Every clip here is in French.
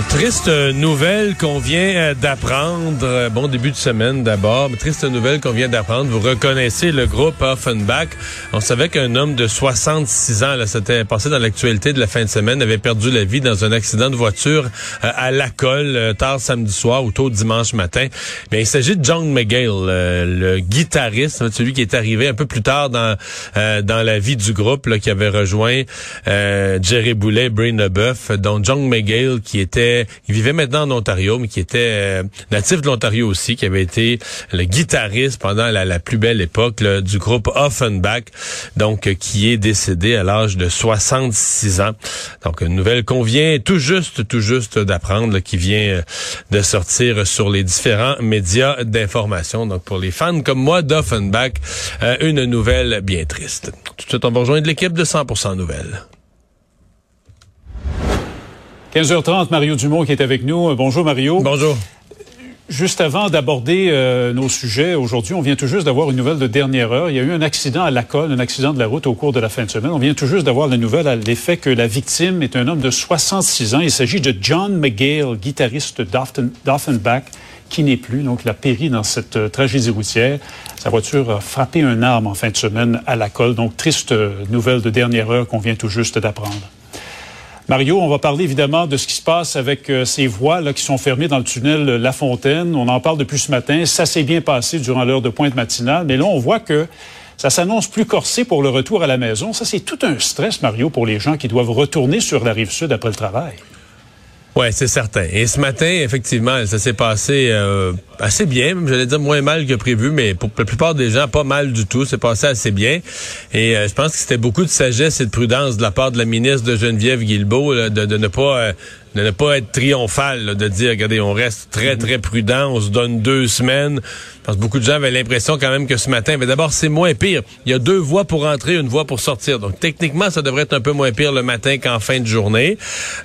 Triste nouvelle qu'on vient euh, d'apprendre. Euh, bon début de semaine d'abord. Mais triste nouvelle qu'on vient d'apprendre. Vous reconnaissez le groupe Offenbach. On savait qu'un homme de 66 ans, là, c'était passé dans l'actualité de la fin de semaine, avait perdu la vie dans un accident de voiture euh, à la colle tard samedi soir ou tôt dimanche matin. Bien, il s'agit de John McGill, le guitariste, celui qui est arrivé un peu plus tard dans dans la vie du groupe, qui avait rejoint Jerry Boulet, Brain Buff, dont John McGill qui était il vivait maintenant en Ontario, mais qui était euh, natif de l'Ontario aussi, qui avait été le guitariste pendant la, plus belle époque du groupe Offenbach, donc euh, qui est décédé à l'âge de 66 ans. Donc une nouvelle qu'on vient tout juste, tout juste d'apprendre, qui vient euh, de sortir sur les différents médias d'information. Donc pour les fans comme moi d'Offenbach, une nouvelle bien triste. Tout de suite, on va rejoindre l'équipe de 100% Nouvelles. 15h30, Mario Dumont qui est avec nous. Bonjour Mario. Bonjour. Juste avant d'aborder euh, nos sujets, aujourd'hui, on vient tout juste d'avoir une nouvelle de dernière heure. Il y a eu un accident à la colle, un accident de la route au cours de la fin de semaine. On vient tout juste d'avoir la nouvelle à l'effet que la victime est un homme de 66 ans. Il s'agit de John McGill, guitariste d'Offenbach, qui n'est plus. Donc, il a péri dans cette euh, tragédie routière. Sa voiture a frappé un arbre en fin de semaine à la colle. Donc, triste euh, nouvelle de dernière heure qu'on vient tout juste d'apprendre. Mario, on va parler évidemment de ce qui se passe avec euh, ces voies là, qui sont fermées dans le tunnel La Fontaine. On en parle depuis ce matin. Ça s'est bien passé durant l'heure de pointe matinale, mais là, on voit que ça s'annonce plus corsé pour le retour à la maison. Ça, c'est tout un stress, Mario, pour les gens qui doivent retourner sur la rive sud après le travail. Ouais, c'est certain. Et ce matin, effectivement, ça s'est passé euh, assez bien, j'allais dire moins mal que prévu, mais pour la plupart des gens, pas mal du tout. C'est passé assez bien. Et euh, je pense que c'était beaucoup de sagesse et de prudence de la part de la ministre de Geneviève Guilbeault de, de, ne pas euh, de ne pas être triomphal, de dire, regardez, on reste très, très prudent, on se donne deux semaines. Parce que beaucoup de gens avaient l'impression quand même que ce matin, mais d'abord, c'est moins pire. Il y a deux voies pour entrer, une voie pour sortir. Donc, techniquement, ça devrait être un peu moins pire le matin qu'en fin de journée.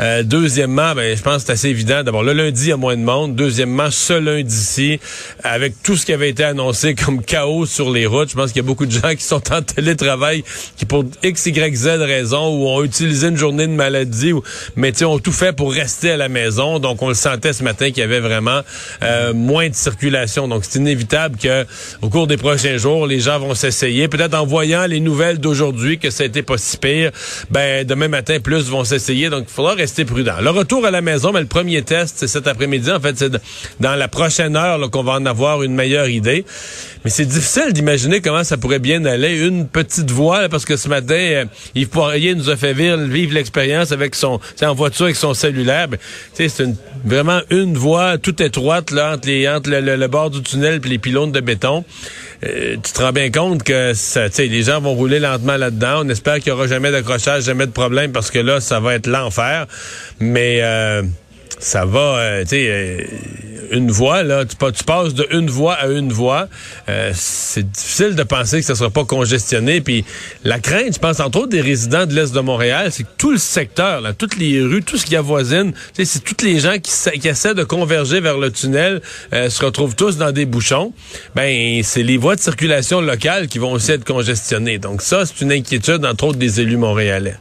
Euh, deuxièmement, ben, je pense que c'est assez évident. D'abord, le lundi, il y a moins de monde. Deuxièmement, ce lundi-ci, avec tout ce qui avait été annoncé comme chaos sur les routes, je pense qu'il y a beaucoup de gens qui sont en télétravail, qui pour X, Y, Z raison, ou ont utilisé une journée de maladie, ou, mais ont tout fait pour rester à la maison. Donc, on le sentait ce matin qu'il y avait vraiment euh, moins de circulation. Donc, c'est inévitable que au cours des prochains jours, les gens vont s'essayer. Peut-être en voyant les nouvelles d'aujourd'hui que ça a été pas si pire, ben demain matin, plus vont s'essayer. Donc, il faudra rester prudent. Le retour à la maison, mais le premier test, c'est cet après-midi. En fait, c'est dans la prochaine heure qu'on va en avoir une meilleure idée. Mais c'est difficile d'imaginer comment ça pourrait bien aller. Une petite voie, parce que ce matin, euh, Yves Poirier nous a fait vivre, l'expérience avec son, en voiture avec son cellulaire. Ben, c'est une, vraiment une voie toute étroite là, entre, les, entre le, bord du tunnel et les pylônes de béton. Euh, tu te rends bien compte que ça, les gens vont rouler lentement là-dedans. On espère qu'il n'y aura jamais d'accrochage, jamais de problème, parce que là, ça va être l'enfer. Mais euh, ça va, euh, tu sais, une voie, là, tu, tu, passes de une voie à une voie. Euh, c'est difficile de penser que ça sera pas congestionné. Puis la crainte, je pense, entre autres des résidents de l'Est de Montréal, c'est que tout le secteur, là, toutes les rues, tout ce qui avoisine, c'est toutes les gens qui, essaient de converger vers le tunnel se retrouvent tous dans des bouchons. Ben, c'est les voies de circulation locales qui vont aussi être congestionnées. Donc ça, c'est une inquiétude, entre autres, des élus montréalais.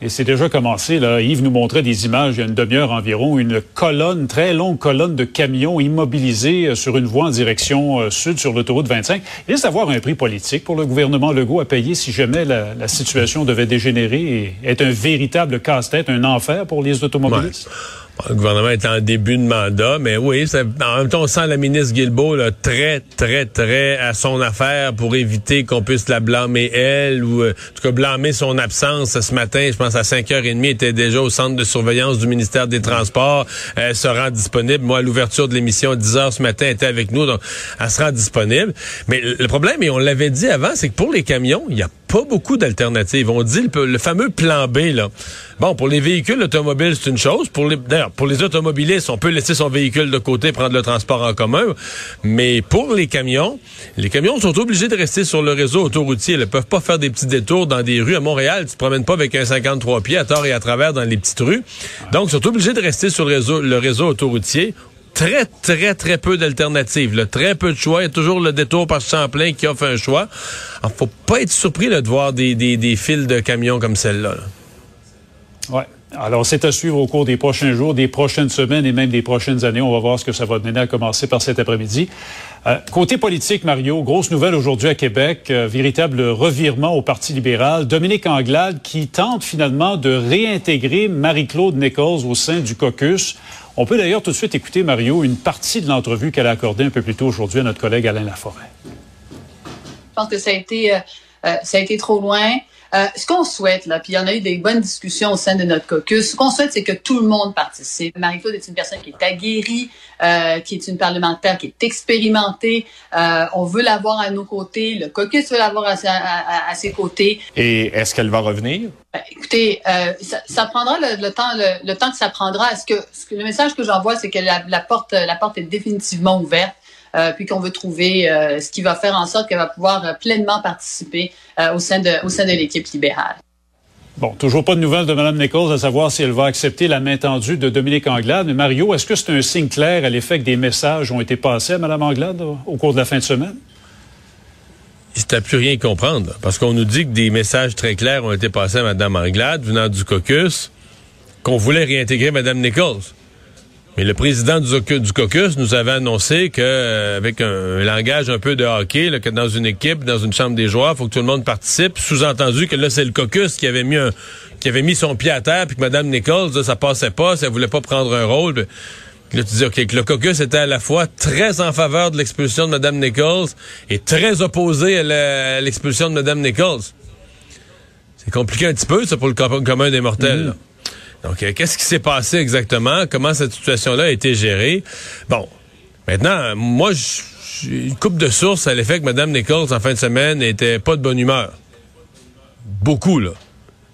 Et c'est déjà commencé. Là. Yves nous montrait des images il y a une demi-heure environ, une colonne, très longue colonne de camions immobilisés euh, sur une voie en direction euh, sud sur l'autoroute 25. Il risque d'avoir un prix politique pour le gouvernement Legault à payer si jamais la, situation devait dégénérer et être un véritable casse-tête, un enfer pour les automobilistes. Le gouvernement est en début de mandat, mais oui, en même temps, on sent la ministre Guilbeault là, très, très, très à son affaire pour éviter qu'on puisse la blâmer elle ou euh, en tout cas blâmer son absence ce matin. Je pense à 5h30, était déjà au centre de surveillance du ministère des Transports. Elle se rend disponible. Moi, à l'ouverture de l'émission, 10h ce matin, elle était avec nous, donc elle se rend disponible. Mais le problème, et on l'avait dit avant, c'est que pour les camions, il y a pas beaucoup d'alternatives. On dit le, fameux plan B, là. Bon, pour les véhicules automobiles, c'est une chose. Pour les, d'ailleurs, pour les automobilistes, on peut laisser son véhicule de côté, prendre le transport en commun. Mais pour les camions, les camions sont obligés de rester sur le réseau autoroutier. Ils ne peuvent pas faire des petits détours dans des rues. À Montréal, tu te promènes pas avec un 53 pieds à tort et à travers dans les petites rues. Donc, ils sont obligés de rester sur le réseau, le réseau autoroutier très, très, très peu d'alternatives. Très peu de choix. Il y a toujours le détour par Champlain qui offre un choix. Alors, faut pas être surpris de voir des, des, des files de camions comme celle-là. Oui. Alors, c'est à suivre au cours des prochains jours, des prochaines semaines et même des prochaines années. On va voir ce que ça va donner à commencer par cet après-midi. Euh, côté politique, Mario, grosse nouvelle aujourd'hui à Québec, euh, véritable revirement au Parti libéral. Dominique Anglade qui tente finalement de réintégrer Marie-Claude Nichols au sein du caucus. On peut d'ailleurs tout de suite écouter, Mario, une partie de l'entrevue qu'elle a accordée un peu plus tôt aujourd'hui à notre collègue Alain Laforêt. Je pense que ça a été, euh, euh, trop loin. Euh, ce qu'on souhaite, là, puis il y en a eu des bonnes discussions au sein de notre caucus, ce qu'on souhaite, c'est que tout le monde participe. Marie-Claude est une personne qui est aguerrie, euh, qui est une parlementaire qui est expérimentée. Euh, on veut l'avoir à nos côtés. Le caucus veut l'avoir à, ses côtés. Et est-ce qu'elle va revenir? Ben, écoutez, euh, ça, ça, prendra le, le temps, le, le, temps que ça prendra. Est-ce que, ce que le message que j'envoie, c'est que la, la, porte, la porte est définitivement ouverte. Euh, puis qu'on veut trouver euh, ce qui va faire en sorte qu'elle va pouvoir euh, pleinement participer au sein de, au sein de l'équipe libérale. Bon, toujours pas de nouvelles de Mme Nichols à savoir si elle va accepter la main tendue de Dominique Anglade. Mais Mario, est-ce que c'est un signe clair à l'effet que des messages ont été passés à Mme Anglade au cours de la fin de semaine? C'est à plus rien comprendre, parce qu'on nous dit que des messages très clairs ont été passés à Mme Anglade venant du caucus, qu'on voulait réintégrer Mme Nichols. Mais le président du, caucus nous avait annoncé que euh, avec un, langage un peu de hockey, que dans une équipe, dans une chambre des joueurs, il faut que tout le monde participe. Sous-entendu que là, c'est le caucus qui avait mis qui avait mis son pied à terre, puis que Mme Nichols, ça passait pas, ça voulait pas prendre un rôle. là, tu dis, OK, que le caucus était à la fois très en faveur de l'expulsion de Mme Nichols et très opposé à l'expulsion de Mme Nichols. C'est compliqué un petit peu, ça, pour le commun des mortels. Mm-hmm. Donc, euh, qu'est-ce qui s'est passé exactement? Comment cette situation-là a été gérée? Bon, maintenant, moi, une coupe de sources à l'effet que Mme Nichols, en fin de semaine, n'était pas de bonne humeur. Beaucoup, là.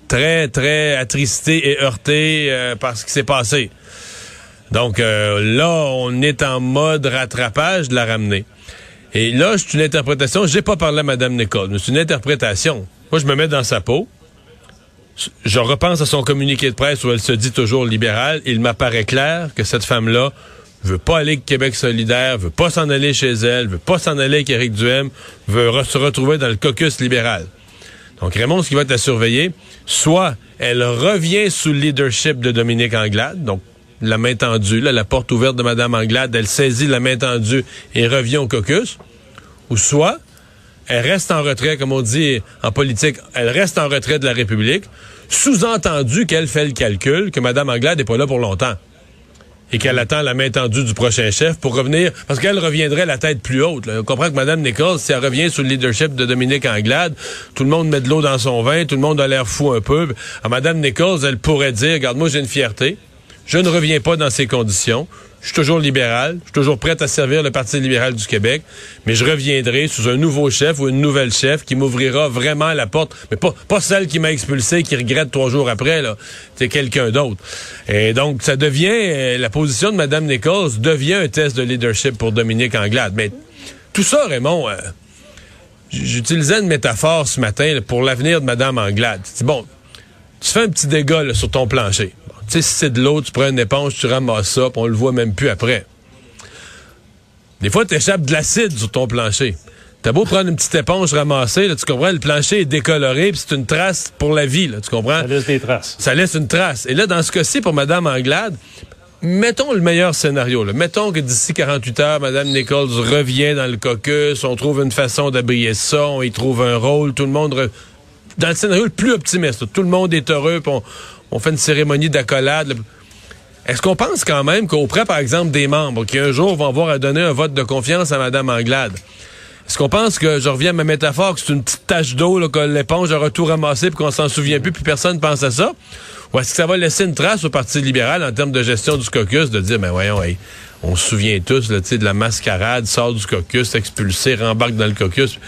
Très, très attristée et heurtée euh, par ce qui s'est passé. Donc, euh, là, on est en mode rattrapage de la ramener. Et là, c'est une interprétation. J'ai pas parlé à Mme Nichols, mais c'est une interprétation. Moi, je me mets dans sa peau je repense à son communiqué de presse où elle se dit toujours libérale. Il m'apparaît clair que cette femme-là veut pas aller avec Québec solidaire, veut pas s'en aller chez elle, veut pas s'en aller avec Éric Duhem, veut se retrouver dans le caucus libéral. Donc Raymond, ce qui va être à surveiller, soit elle revient sous le leadership de Dominique Anglade, donc la main tendue, la porte ouverte de Mme Anglade, elle saisit la main tendue et revient au caucus, ou soit elle reste en retrait, comme on dit en politique, elle reste en retrait de la République, sous-entendu qu'elle fait le calcul que Mme Anglade n'est pas là pour longtemps et qu'elle attend la main tendue du prochain chef pour revenir, parce qu'elle reviendrait la tête plus haute. On comprend que Mme Nichols, si elle revient sous le leadership de Dominique Anglade, tout le monde met de l'eau dans son vin, tout le monde a l'air fou un peu. À Mme Nichols, elle pourrait dire, regarde, moi j'ai une fierté, je ne reviens pas dans ces conditions, je suis toujours libéral. Je suis toujours prêt à servir le Parti libéral du Québec. Mais je reviendrai sous un nouveau chef ou une nouvelle chef qui m'ouvrira vraiment la porte. Mais pas, pas celle qui m'a expulsé, qui regrette trois jours après, là. C'est quelqu'un d'autre. Et donc, ça devient, euh, la position de Mme Nichols devient un test de leadership pour Dominique Anglade. Mais tout ça, Raymond, euh, j'utilisais une métaphore ce matin pour l'avenir de Mme Anglade. Bon, tu fais un petit dégât sur ton plancher. Tu sais, si c'est de l'eau, tu prends une éponge, tu ramasses ça, puis on le voit même plus après. Des fois, tu échappes de l'acide sur ton plancher. T'as beau prendre une petite éponge ramassée, là, tu comprends, le plancher est décoloré, puis c'est une trace pour la vie, là, tu comprends? Ça laisse des traces. Ça laisse une trace. Et là, dans ce cas-ci, pour Mme Anglade, mettons le meilleur scénario. Là. Mettons que d'ici 48 heures, Mme Nichols revient dans le caucus, on trouve une façon d'habiller ça, on y trouve un rôle, tout le monde... Dans le scénario le plus optimiste, tout le monde est heureux, on, on fait une cérémonie d'accolade. est-ce qu'on pense quand même qu'auprès, par exemple, des membres qui un jour vont avoir à donner un vote de confiance à Mme Anglade, est-ce qu'on pense que, je reviens à ma métaphore, que c'est une petite tache d'eau, que l'éponge aura tout ramassé puis qu'on s'en souvient plus puis personne pense à ça? Ou est-ce que ça va laisser une trace au Parti libéral en termes de gestion du caucus de dire, ben voyons, on se souvient tous là, de la mascarade, sort du caucus, expulsé, rembarque dans le caucus.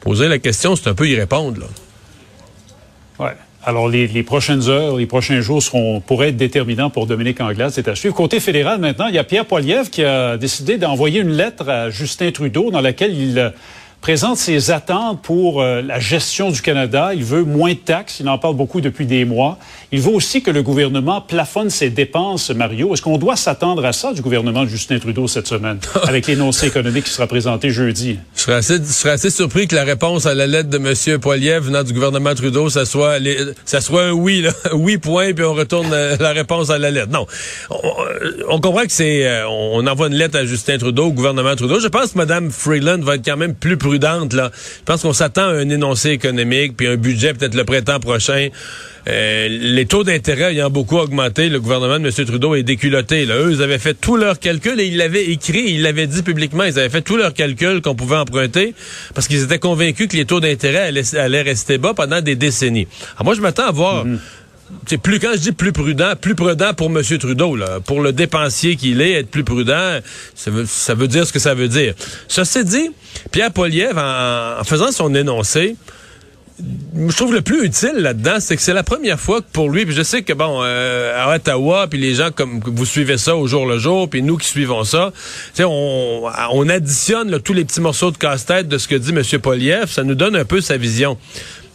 Poser la question, c'est un peu y répondre. Là. Ouais. Alors, les, prochaines heures, les prochains jours seront, pourraient être déterminants pour Dominique Anglade. C'est à suivre. Côté fédéral, maintenant, il y a Pierre Poilievre qui a décidé d'envoyer une lettre à Justin Trudeau dans laquelle il présente ses attentes pour euh, la gestion du Canada. Il veut moins de taxes. Il en parle beaucoup depuis des mois. Il veut aussi que le gouvernement plafonne ses dépenses, Mario. Est-ce qu'on doit s'attendre à ça du gouvernement de Justin Trudeau cette semaine, avec l'énoncé économique qui sera présenté jeudi? Je serais assez, je serais assez surpris que la réponse à la lettre de M. Poiliev venant du gouvernement Trudeau, ça soit, les, ça soit un oui, là. oui point, puis on retourne euh, la réponse à la lettre. Non. On, comprend que c'est, euh, on envoie une lettre à Justin Trudeau, au gouvernement Trudeau. Je pense que Mme Freeland va être quand même plus prudente, là. Je pense qu'on s'attend à un énoncé économique, puis un budget peut-être le printemps prochain. Euh, les taux d'intérêt ayant beaucoup augmenté, le gouvernement de M. Trudeau est déculotté. Là. Eux, ils avaient fait tous leurs calculs et ils l'avaient écrit, ils l'avaient dit publiquement, ils avaient fait tous leurs calculs qu'on pouvait emprunter parce qu'ils étaient convaincus que les taux d'intérêt allaient, rester bas pendant des décennies. Alors moi, je m'attends à voir... C'est plus quand je dis plus prudent, plus prudent pour M. Trudeau, là, pour le dépensier qu'il est, être plus prudent, ça veut, ça veut dire ce que ça veut dire. Ceci dit, Pierre Poliev, en, faisant son énoncé, je trouve le plus utile là-dedans, c'est que c'est la première fois que pour lui, puis je sais que bon, euh, à Ottawa, puis les gens comme vous suivez ça au jour le jour, puis nous qui suivons ça, on, on additionne tous les petits morceaux de casse-tête de ce que dit M. Poliev, ça nous donne un peu sa vision.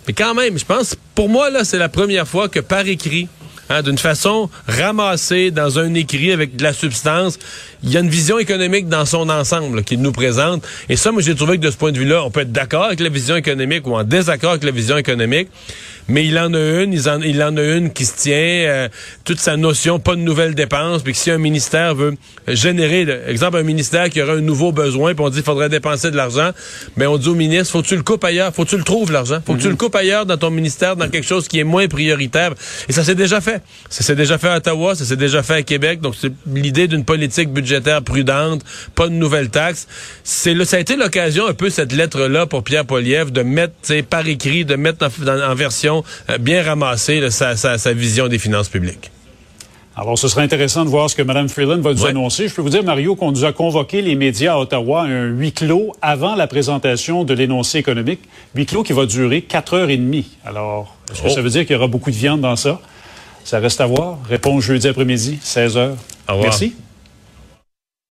Mais quand même, je pense, pour moi là, c'est la première fois que par écrit, Hein, d'une façon ramassée dans un écrit avec de la substance. Il y a une vision économique dans son ensemble qu'il nous présente. Et ça, moi, j'ai trouvé que de ce point de vue-là, on peut être d'accord avec la vision économique ou en désaccord avec la vision économique mais il en a une, il en, il en a une qui se tient, euh, toute sa notion, pas de nouvelles dépenses, puis que si un ministère veut générer, exemple, un ministère qui aurait un nouveau besoin, puis on dit qu'il faudrait dépenser de l'argent, mais ben, on dit au ministre, faut que tu le coupes ailleurs, faut que tu le trouves l'argent, faut que tu le coupes ailleurs dans ton ministère, dans quelque chose qui est moins prioritaire. Et ça s'est déjà fait. Ça s'est déjà fait à Ottawa, ça s'est déjà fait à Québec, donc c'est l'idée d'une politique budgétaire prudente, pas de nouvelles taxes. C'est ça a été l'occasion un peu cette lettre-là pour Pierre Poliev de mettre, par écrit, de mettre en version euh, bien ramasser sa, vision des finances publiques. Alors, ce serait intéressant de voir ce que Mme Freeland va nous annoncer. Je peux vous dire, Mario, qu'on nous a convoqué les médias à Ottawa à un huis clos avant la présentation de l'énoncé économique. Huis clos qui va durer quatre heures et demie. Alors, est-ce que oh. ça veut dire qu'il y aura beaucoup de viande dans ça? Ça reste à voir. Réponse jeudi après-midi, 16 heures. Merci.